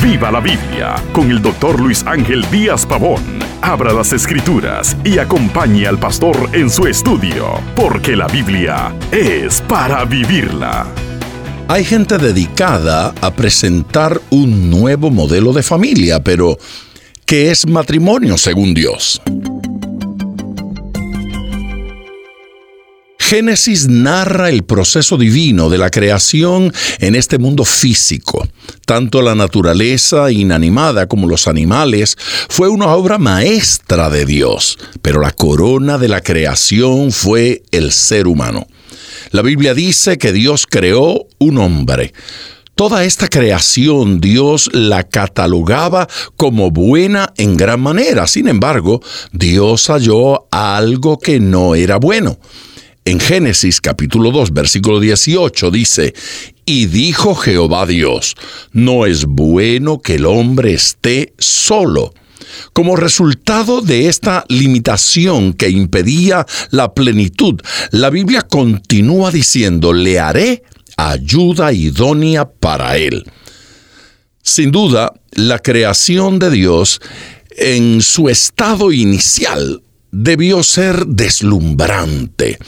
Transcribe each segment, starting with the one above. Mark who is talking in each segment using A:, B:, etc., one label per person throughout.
A: Viva la Biblia con el doctor Luis Ángel Díaz Pavón. Abra las escrituras y acompañe al pastor en su estudio, porque la Biblia es para vivirla.
B: Hay gente dedicada a presentar un nuevo modelo de familia, pero ¿qué es matrimonio según Dios? Génesis narra el proceso divino de la creación en este mundo físico. Tanto la naturaleza inanimada como los animales fue una obra maestra de Dios, pero la corona de la creación fue el ser humano. La Biblia dice que Dios creó un hombre. Toda esta creación Dios la catalogaba como buena en gran manera. Sin embargo, Dios halló algo que no era bueno. En Génesis capítulo 2 versículo 18 dice, y dijo Jehová Dios, no es bueno que el hombre esté solo. Como resultado de esta limitación que impedía la plenitud, la Biblia continúa diciendo, le haré ayuda idónea para él. Sin duda, la creación de Dios en su estado inicial debió ser deslumbrante,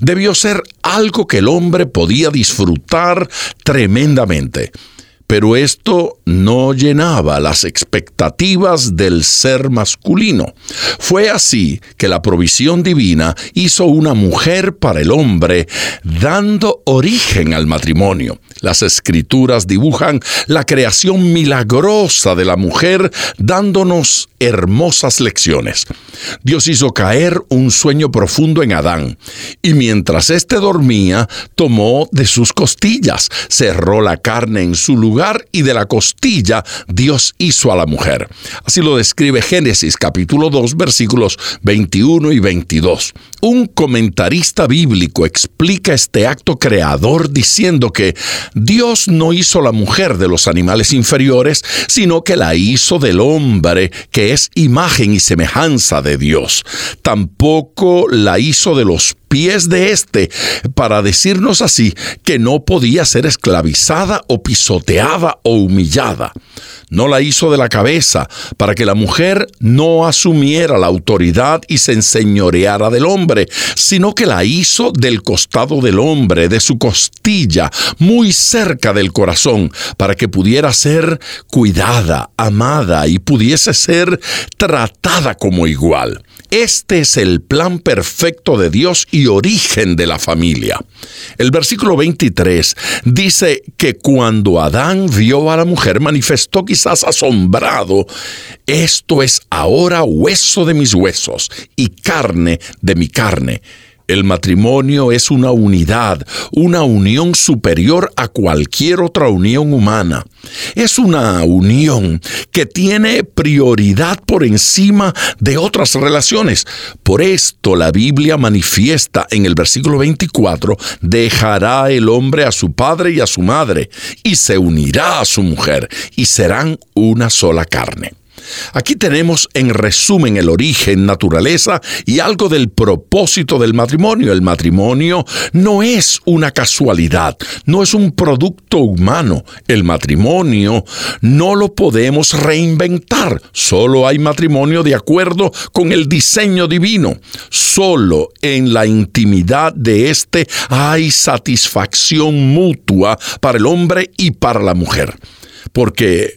B: debió ser algo que el hombre podía disfrutar tremendamente. Pero esto no llenaba las expectativas del ser masculino. Fue así que la provisión divina hizo una mujer para el hombre, dando origen al matrimonio. Las escrituras dibujan la creación milagrosa de la mujer, dándonos hermosas lecciones. Dios hizo caer un sueño profundo en Adán, y mientras éste dormía, tomó de sus costillas, cerró la carne en su lugar, y de la costilla Dios hizo a la mujer. Así lo describe Génesis capítulo 2 versículos 21 y 22. Un comentarista bíblico explica este acto creador diciendo que Dios no hizo la mujer de los animales inferiores, sino que la hizo del hombre, que es imagen y semejanza de Dios. Tampoco la hizo de los pies de éste, para decirnos así que no podía ser esclavizada o pisoteada o humillada. No la hizo de la cabeza, para que la mujer no asumiera la autoridad y se enseñoreara del hombre, sino que la hizo del costado del hombre, de su costilla, muy cerca del corazón, para que pudiera ser cuidada, amada y pudiese ser tratada como igual. Este es el plan perfecto de Dios y origen de la familia. El versículo 23 dice que cuando Adán vio a la mujer manifestó quizás asombrado, esto es ahora hueso de mis huesos y carne de mi carne. El matrimonio es una unidad, una unión superior a cualquier otra unión humana. Es una unión que tiene prioridad por encima de otras relaciones. Por esto la Biblia manifiesta en el versículo 24, dejará el hombre a su padre y a su madre, y se unirá a su mujer, y serán una sola carne. Aquí tenemos en resumen el origen, naturaleza y algo del propósito del matrimonio. El matrimonio no es una casualidad, no es un producto humano. El matrimonio no lo podemos reinventar. Solo hay matrimonio de acuerdo con el diseño divino. Solo en la intimidad de éste hay satisfacción mutua para el hombre y para la mujer. Porque